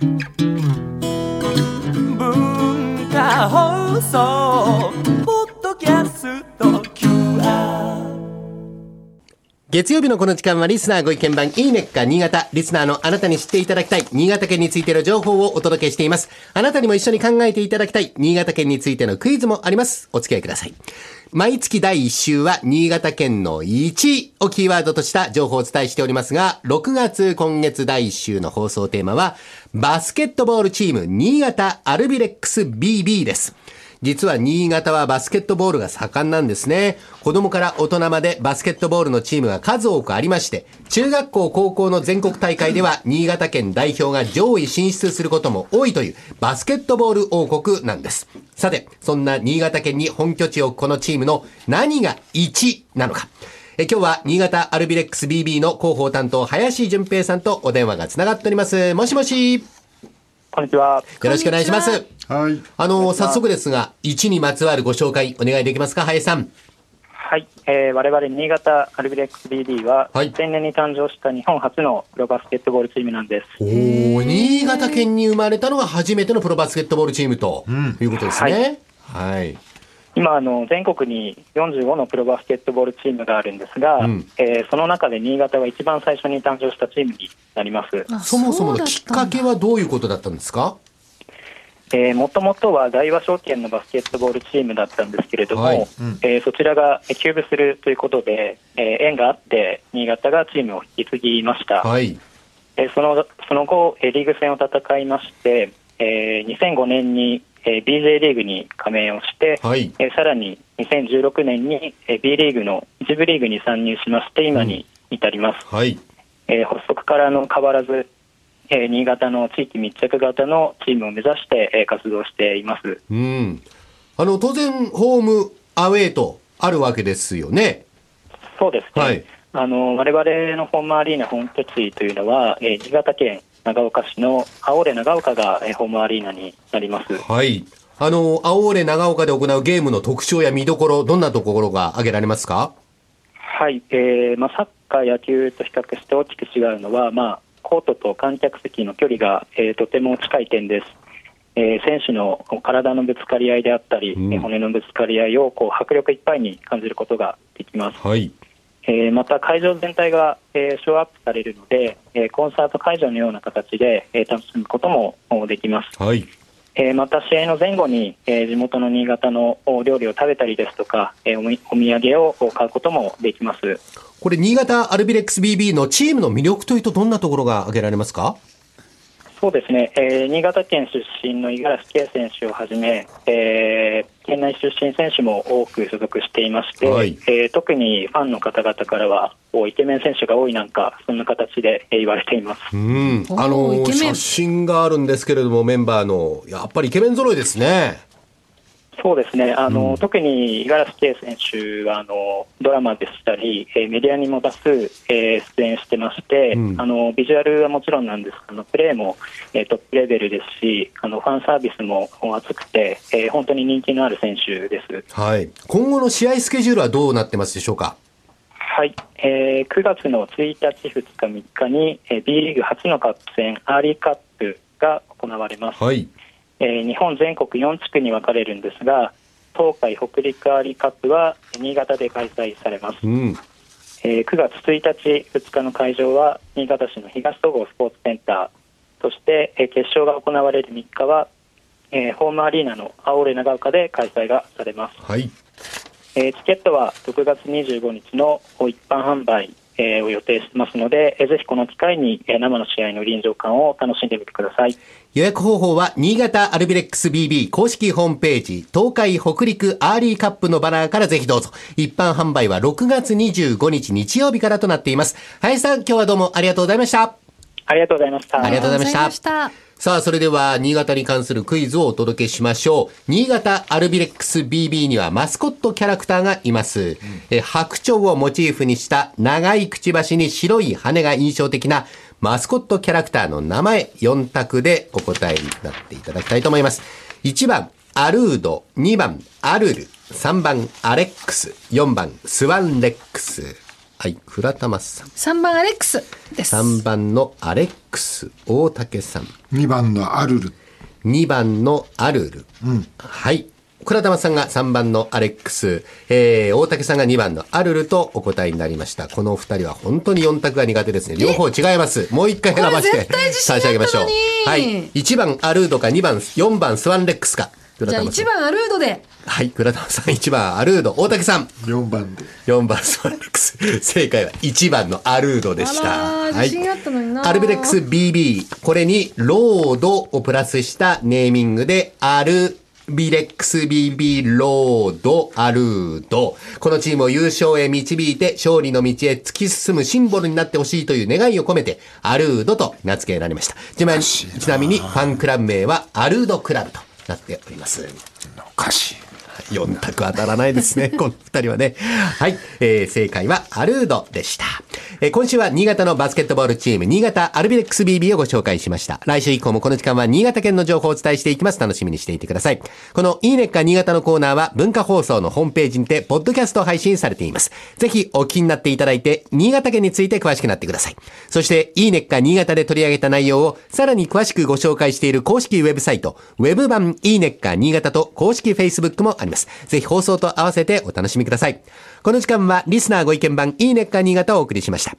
文化放送ポッドキャスト QR 月曜日のこの時間はリスナーご意見番いいねっか新潟。リスナーのあなたに知っていただきたい新潟県についての情報をお届けしています。あなたにも一緒に考えていただきたい新潟県についてのクイズもあります。お付き合いください。毎月第1週は新潟県の1をキーワードとした情報をお伝えしておりますが、6月今月第1週の放送テーマは、バスケットボールチーム新潟アルビレックス BB です。実は新潟はバスケットボールが盛んなんですね。子供から大人までバスケットボールのチームが数多くありまして、中学校高校の全国大会では 新潟県代表が上位進出することも多いというバスケットボール王国なんです。さて、そんな新潟県に本拠地を置くこのチームの何が1なのか。え今日は新潟アルビレックス BB の広報担当林淳平さんとお電話がつながっております。もしもし。よこんにちは。ろしくお願いします。はい。あの、早速ですが、1にまつわるご紹介お願いできますか、林さん。はい、えー、我々新潟アルビレックス BD は、はい前年に誕生した日本初のプロバスケットボールチームなんです。おー新潟県に生まれたのが初めてのプロバスケットボールチームということですね。はい。今あの、全国に45のプロバスケットボールチームがあるんですが、うんえーその中で新潟は一番最初に誕生したチームになります。あそもそものきっかけははどういうことだったんですか？えー、もともとは大和証券のバスケットボールチームだったんですけれども、はいえーそちらがえー休部するということで、えー縁があって、新潟がチームを引き継ぎました。はい。えーそのその後、えーリーグ戦を戦いまして、えー2005年に、えー BJ リーグに加盟をして、はい。えーさらに2016年に、えー B リーグの一部リーグに参入しまして、今に至ります。はい。えー発足からの変わらず、えー新潟の地域密着型のチームを目指して、えー活動しています。うん。あの、当然、ホーム、アウェーとあるわけですよね。そうですね。はいあの我々のホームアリーナ本拠地というのは、えー新潟県長岡市の青レ長岡が、えーホームアリーナになります。はい。あの、青俺長岡で行うゲームの特徴や見どころ、どんなところが挙げられますか？はい、えーまあ、サッカー、野球と比較して大きく違うのは、まあ、コートと観客席の距離が、えーとても近い点です。えー選手の体のぶつかり合いであったり、うんえー骨のぶつかり合いをこう迫力いっぱいに感じることができます。はい。えーまた会場全体が、えーショーアップされるので、えーコンサート会場のような形で、えー楽しむこともおできます。はい。えーまた試合の前後に、えー地元の新潟のお料理を食べたりですとか、えーおみお土産を買うこともできます。これ、新潟アルビレックス BB のチームの魅力というと、どんなところが挙げられますか？そうですね、えー新潟県出身の五十嵐圭選手をはじめ、えー県内出身選手も多く所属していまして、はいえー特にファンの方々からは、おイケメン選手が多いなんか、そんな形で、えー言われています。うん。あの写真があるんですけれども、メンバーの、やっぱりイケメン揃いですね。そうですね、あの特に五十嵐圭選手はあのドラマでしたり、えーメディアにも多数、えー出演してまして、うんあのビジュアルはもちろんなんですあのプレーも、えートップレベルですし、あのファンサービスも熱くて、えー本当に人気のある選手です。はい。今後の試合スケジュールはどうなってますでしょうか？はい、えー9月の1日、2日、3日に、えー B リーグ初のカップ戦、アーリーカップが行われます。はい。えー日本全国4地区に分かれるんですが、東海北陸アーリーカップは新潟で開催されます。うん。えー9月1日、2日の会場は新潟市の東総合スポーツセンター、そして、えー決勝が行われる3日は、えーホームアリーナのアオーレ長岡で開催がされます。はい。えーチケットは6月25日の一般販売、えーを予定してますので、えーぜひこの機会に、えー生の試合の臨場感を楽しんでみてください。予約方法は、新潟アルビレックス BB 公式ホームページ、東海北陸アーリーカップのバナーからぜひどうぞ。一般販売は6月25日日曜日からとなっています。林さん、今日はどうもありがとうございました。ありがとうございました。ありがとうございましたさあ、それでは、新潟に関するクイズをお届けしましょう。新潟アルビレックス BB にはマスコットキャラクターがいます。え白鳥をモチーフにした長いくちばしに白い羽が印象的なマスコットキャラクターの名前4択でお答えになっていただきたいと思います。1番、アルード。2番、アルル。3番、アレックス。4番、スワンレックス。はい、倉玉さん。3番アレックスです。3番のアレックス、大竹さん。2番のアルル。2番のアルル。はい。倉玉さんが3番のアレックス、えー、大竹さんが2番のアルルとお答えになりました。この2人は本当に4択が苦手ですね。両方違います。もう一回選ばせて差し上げましょう。はい。1番アルードか2番、4番スワンレックスか。倉じゃあ玉さん1番アルードで。はい。倉玉さん1番アルード。大竹さん。4番で。4番スワンレックス。正解は1番のアルードでした。あらー自信あったのになアルビレックス BB。これにロードをプラスしたネーミングで、アルビレックス BB ロードアルード。このチームを優勝へ導いて勝利の道へ突き進むシンボルになってほしいという願いを込めて、アルードと名付けられました。ちなみにちなみにファンクラブ名はアルードクラブとなっております。おかしい。4択当たらないですね。この二人はね。はい。えー正解はアルードでした。え今週は新潟のバスケットボールチーム、新潟アルビレックス BB をご紹介しました。来週以降もこの時間は新潟県の情報をお伝えしていきます。楽しみにしていてください。このいいねっか新潟のコーナーは文化放送のホームページにて、ポッドキャスト配信されています。ぜひお聞きになっていただいて、新潟県について詳しくなってください。そして、いいねっか新潟で取り上げた内容をさらに詳しくご紹介している公式ウェブサイト、ウェブ版いいねっか新潟と公式 Facebook もあります。ぜひ放送と合わせてお楽しみください。この時間はリスナーご意見番いいねっか新潟をお送りしました。